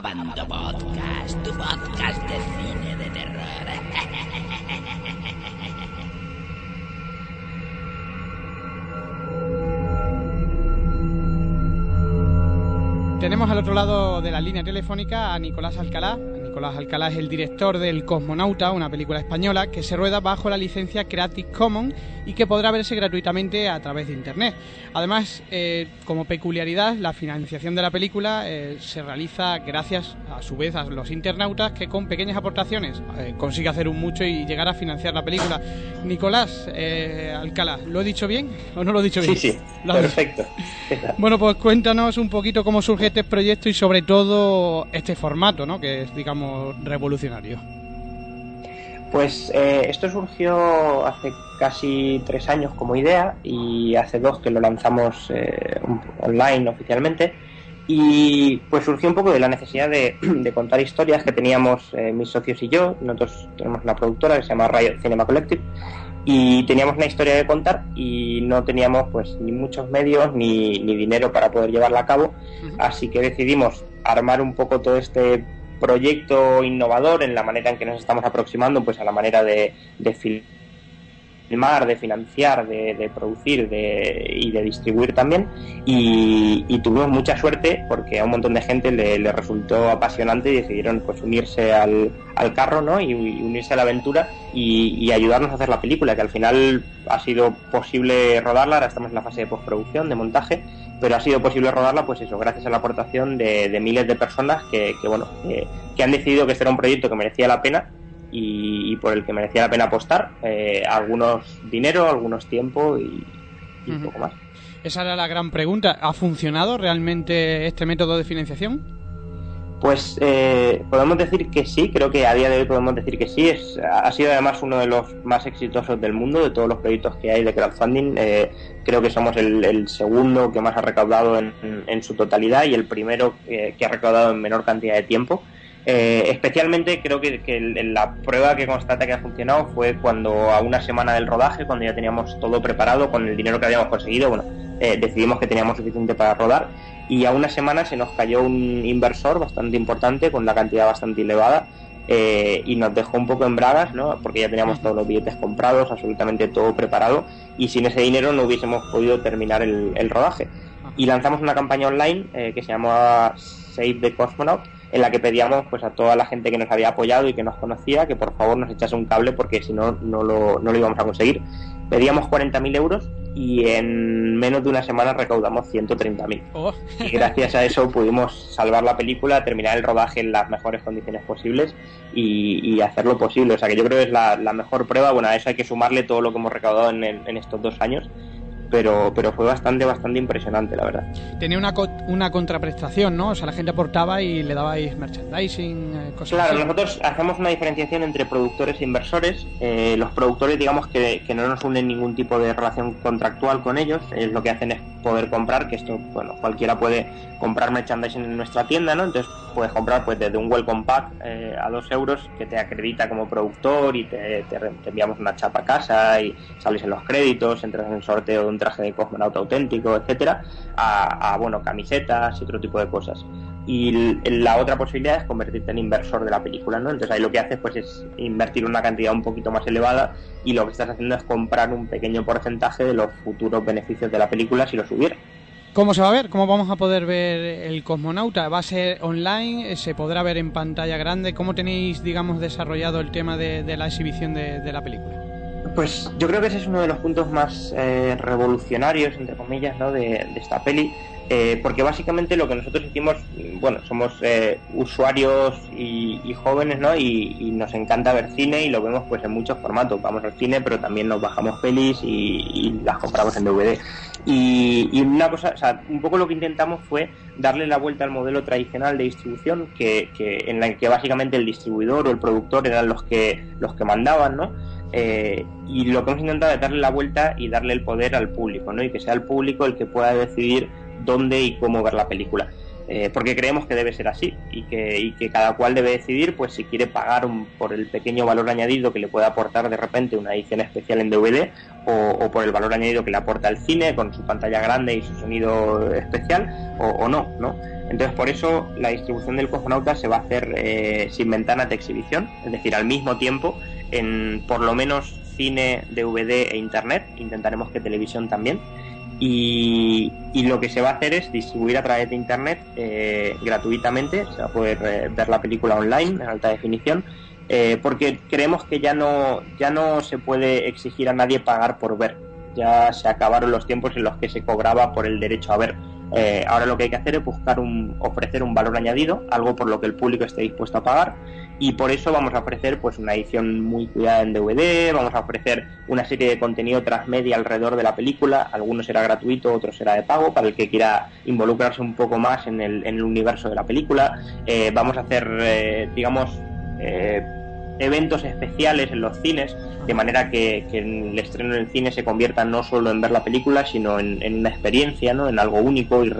Grabando podcast, tu podcast de cine de terror. Tenemos al otro lado de la línea telefónica a Nicolás Alcalá. Nicolás Alcalá es el director del Cosmonauta, una película española que se rueda bajo la licencia Creative Commons y que podrá verse gratuitamente a través de Internet. Además, eh, como peculiaridad, la financiación de la película eh, se realiza gracias, a su vez, a los internautas que con pequeñas aportaciones eh, consigue hacer un mucho y llegar a financiar la película. Nicolás Alcalá, ¿lo he dicho bien o no lo he dicho bien? Sí, sí, perfecto. bueno, pues cuéntanos un poquito cómo surge este proyecto y sobre todo este formato, ¿no? Que es, digamos, revolucionario. Pues eh, esto surgió hace casi tres años como idea y hace dos que lo lanzamos eh, online oficialmente y pues surgió un poco de la necesidad de, contar historias que teníamos eh, mis socios y yo. Nosotros tenemos una productora que se llama Riot Cinema Collective y teníamos una historia de contar y no teníamos pues ni muchos medios ni, ni dinero para poder llevarla a cabo así que decidimos armar un poco todo este proyecto innovador en la manera en que nos estamos aproximando pues a la manera de, de filmar, de financiar, de, producir y de distribuir también. Y, tuvimos mucha suerte porque a un montón de gente le, resultó apasionante y decidieron pues unirse al, carro ¿no? y, unirse a la aventura y, ayudarnos a hacer la película, que al final ha sido posible rodarla, ahora estamos en la fase de postproducción, de montaje, pero ha sido posible rodarla pues eso, gracias a la aportación de, miles de personas que, bueno, que han decidido que este era un proyecto que merecía la pena y, por el que merecía la pena apostar. Eh, algunos dinero, algunos tiempo y, un poco más. Esa era la gran pregunta. ¿Ha funcionado realmente este método de financiación? Pues eh, podemos decir que sí, creo que a día de hoy podemos decir que sí. Es, ha sido además uno de los más exitosos del mundo, de todos los proyectos que hay de crowdfunding. Eh, creo que somos el, segundo que más ha recaudado en, su totalidad y el primero que ha recaudado en menor cantidad de tiempo. Eh, especialmente creo que, la prueba que constata que ha funcionado fue cuando a una semana del rodaje, cuando ya teníamos todo preparado con el dinero que habíamos conseguido, bueno, eh, decidimos que teníamos suficiente para rodar y a una semana se nos cayó un inversor bastante importante con la cantidad bastante elevada eh, y nos dejó un poco en bragas, ¿no? porque ya teníamos todos los billetes comprados, absolutamente todo preparado y sin ese dinero no hubiésemos podido terminar el, rodaje. Y lanzamos una campaña online que se llamaba Save the Cosmonaut en la que pedíamos pues a toda la gente que nos había apoyado y que nos conocía que por favor nos echase un cable porque si no, no lo, no lo íbamos a conseguir. Pedíamos 40.000 euros y en menos de una semana recaudamos 130.000. Oh. Y gracias a eso pudimos salvar la película, terminar el rodaje en las mejores condiciones posibles y, hacerlo posible. O sea que yo creo que es la, mejor prueba. Bueno, a eso hay que sumarle todo lo que hemos recaudado en, en estos dos años pero, pero fue bastante, bastante impresionante, la verdad. Tenía una, una contraprestación, ¿no? O sea, la gente aportaba y le dabais merchandising, eh, cosas Claro, nosotros hacemos una diferenciación entre productores e inversores. Eh, los productores, digamos que, que, no nos unen ningún tipo de relación contractual con ellos, es lo que hacen es poder comprar, que esto, bueno, cualquiera puede comprar merchandising en nuestra tienda, ¿no? Entonces puedes comprar pues desde un welcome pack eh, a dos euros que te acredita como productor y te, te, enviamos una chapa a casa y sales en los créditos, entras en el sorteo de un traje de cosmonauta auténtico, etcétera, a, bueno, camisetas y otro tipo de cosas. Y la otra posibilidad es convertirte en inversor de la película, ¿no? Entonces ahí lo que haces pues es invertir una cantidad un poquito más elevada y lo que estás haciendo es comprar un pequeño porcentaje de los futuros beneficios de la película si lo subiera. ¿Cómo se va a ver? ¿Cómo vamos a poder ver el cosmonauta? ¿Va a ser online? ¿Se podrá ver en pantalla grande? ¿Cómo tenéis, digamos, desarrollado el tema de, la exhibición de la película? Pues yo creo que ese es uno de los puntos más eh, revolucionarios, entre comillas, ¿no? de, esta peli, eh, porque básicamente lo que nosotros hicimos, bueno, somos eh, usuarios y, jóvenes, ¿no? Y, nos encanta ver cine y lo vemos pues en muchos formatos. Vamos al cine, pero también nos bajamos pelis y, las compramos en DVD. Y, una cosa, o sea, un poco lo que intentamos fue darle la vuelta al modelo tradicional de distribución, que, que en la que básicamente el distribuidor o el productor eran los que los que mandaban, ¿no? Eh, y lo que hemos intentado es darle la vuelta y darle el poder al público, ¿no? Y que sea el público el que pueda decidir dónde y cómo ver la película. Eh, porque creemos que debe ser así y que, y que cada cual debe decidir pues si quiere pagar por el pequeño valor añadido que le puede aportar de repente una edición especial en DVD o, por el valor añadido que le aporta el cine con su pantalla grande y su sonido especial o, no, ¿no? Entonces, por eso la distribución del Cosmonauta se va a hacer eh, sin ventanas de exhibición, es decir, al mismo tiempo en por lo menos cine, DVD e internet. Intentaremos que televisión también. Y, lo que se va a hacer es distribuir a través de internet eh, gratuitamente. Se va a poder eh, ver la película online en alta definición. porque creemos que ya no, ya no se puede exigir a nadie pagar por ver. Ya se acabaron los tiempos en los que se cobraba por el derecho a ver eh, ahora lo que hay que hacer es buscar un, ofrecer un valor añadido, algo por lo que el público esté dispuesto a pagar y por eso vamos a ofrecer pues una edición muy cuidada en DVD, vamos a ofrecer una serie de contenido transmedia alrededor de la película, algunos será gratuito, otros será de pago para el que quiera involucrarse un poco más en el, en el universo de la película. Eh, vamos a hacer, eh, digamos, eventos especiales en los cines, de manera que, el estreno en el cine se convierta no solo en ver la película, sino en, una experiencia, ¿no? en algo único y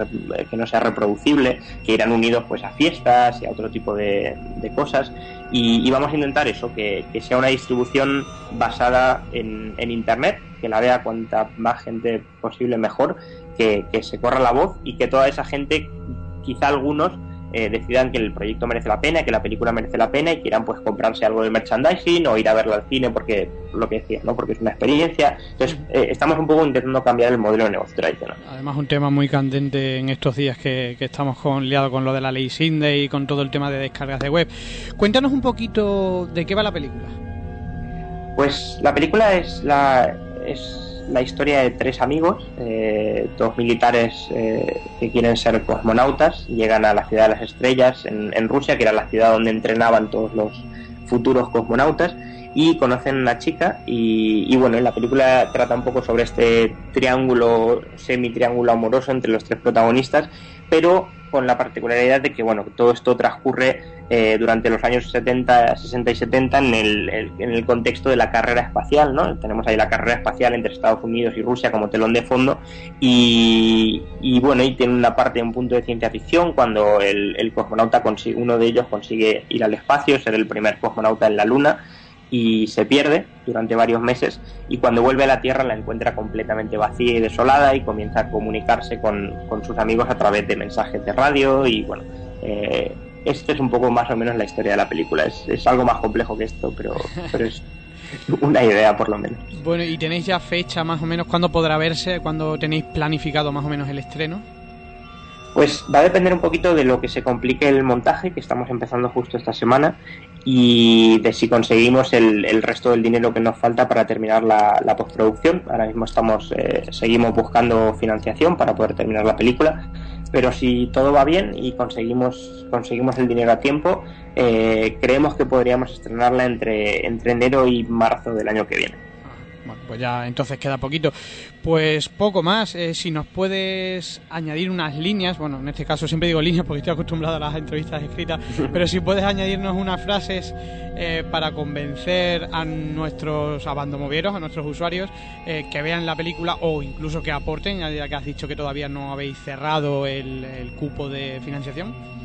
que no sea reproducible, que irán unidos pues a fiestas y a otro tipo de, cosas. Y, vamos a intentar eso, que, sea una distribución basada en, Internet, que la vea cuanta más gente posible mejor, que se corra la voz y que toda esa gente, quizá algunos, eh, decidan que el proyecto merece la pena, que la película merece la pena y quieran pues comprarse algo de merchandising o ir a verla al cine porque lo que decía, ¿no? Porque es una experiencia. Entonces, eh, estamos un poco intentando cambiar el modelo de negocio tradicional. Además, un tema muy candente en estos días que, estamos con, liados con lo de la ley Sinde y con todo el tema de descargas de web. Cuéntanos un poquito de qué va la película. Pues la película es la es la historia de tres amigos, eh, dos militares eh, que quieren ser cosmonautas, llegan a la ciudad de las estrellas en, Rusia, que era la ciudad donde entrenaban todos los futuros cosmonautas, y conocen a una chica y, y bueno, la película trata un poco sobre este triángulo, semi-triángulo amoroso entre los tres protagonistas, pero con la particularidad de que bueno, todo esto transcurre eh, durante los años 70, 60 y 70 en el, en el contexto de la carrera espacial, ¿no? Tenemos ahí la carrera espacial entre Estados Unidos y Rusia como telón de fondo y, bueno, y tiene una parte, un punto de ciencia ficción cuando el, el cosmonauta consigue, uno de ellos consigue ir al espacio, ser el primer cosmonauta en la Luna y se pierde durante varios meses y cuando vuelve a la Tierra la encuentra completamente vacía y desolada y comienza a comunicarse con, sus amigos a través de mensajes de radio y bueno, eh, esto es un poco más o menos la historia de la película. Es, es algo más complejo que esto, pero, pero es una idea por lo menos. Bueno, ¿y tenéis ya fecha más o menos cuándo podrá verse, cuándo tenéis planificado más o menos el estreno? Pues va a depender un poquito de lo que se complique el montaje, que estamos empezando justo esta semana, y de si conseguimos el, resto del dinero que nos falta para terminar la, postproducción. Ahora mismo estamos, eh, seguimos buscando financiación para poder terminar la película, pero si todo va bien y conseguimos, conseguimos el dinero a tiempo, eh, creemos que podríamos estrenarla entre, entre enero y marzo del año que viene. Bueno, pues ya entonces queda poquito. Pues poco más. Eh, si nos puedes añadir unas líneas, bueno, en este caso siempre digo líneas porque estoy acostumbrado a las entrevistas escritas, pero si puedes añadirnos unas frases eh, para convencer a nuestros abandomovieros, a nuestros usuarios, eh, que vean la película o incluso que aporten, ya que has dicho que todavía no habéis cerrado el, el cupo de financiación.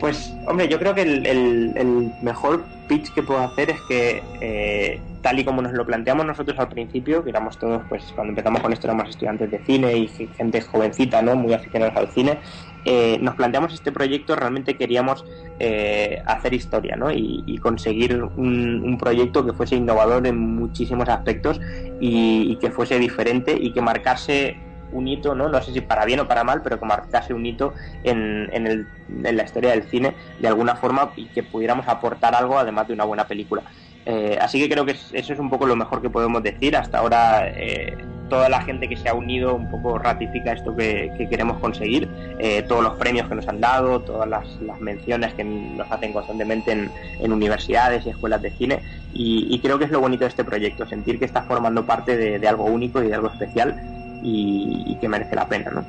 Pues, hombre, yo creo que el, mejor pitch que puedo hacer es que, eh, tal y como nos lo planteamos nosotros al principio, que éramos todos, pues cuando empezamos con esto éramos estudiantes de cine y gente jovencita, ¿no? Muy aficionados al cine, eh, nos planteamos este proyecto, realmente queríamos eh, hacer historia, ¿no? Y, conseguir un, proyecto que fuese innovador en muchísimos aspectos y, y que fuese diferente y que marcase un hito, ¿no? no sé si para bien o para mal, pero que marcase un hito en, en, el, en la historia del cine de alguna forma y que pudiéramos aportar algo además de una buena película. Eh, así que creo que eso es un poco lo mejor que podemos decir. Hasta ahora eh, toda la gente que se ha unido un poco ratifica esto que, queremos conseguir. Eh, todos los premios que nos han dado, todas las, menciones que nos hacen constantemente en, universidades y escuelas de cine. Y, creo que es lo bonito de este proyecto, sentir que estás formando parte de, de algo único y de algo especial y, que merece la pena, ¿no?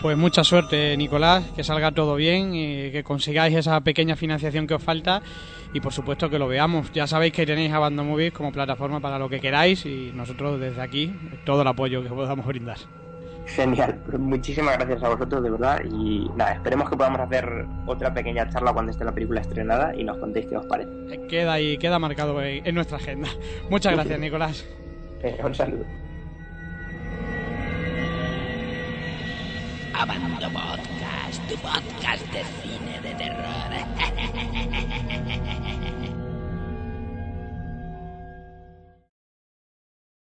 Pues mucha suerte, Nicolás, que salga todo bien y que consigáis esa pequeña financiación que os falta y por supuesto que lo veamos. Ya sabéis que tenéis a Banda Movies como plataforma para lo que queráis y nosotros desde aquí todo el apoyo que podamos brindar. Genial, pues muchísimas gracias a vosotros de verdad y nada, esperemos que podamos hacer otra pequeña charla cuando esté la película estrenada y nos contéis qué os parece. Queda ahí, queda marcado en nuestra agenda. Muchas gracias, Nicolás. Eh, un saludo. Probando Podcast, tu podcast de cine de terror.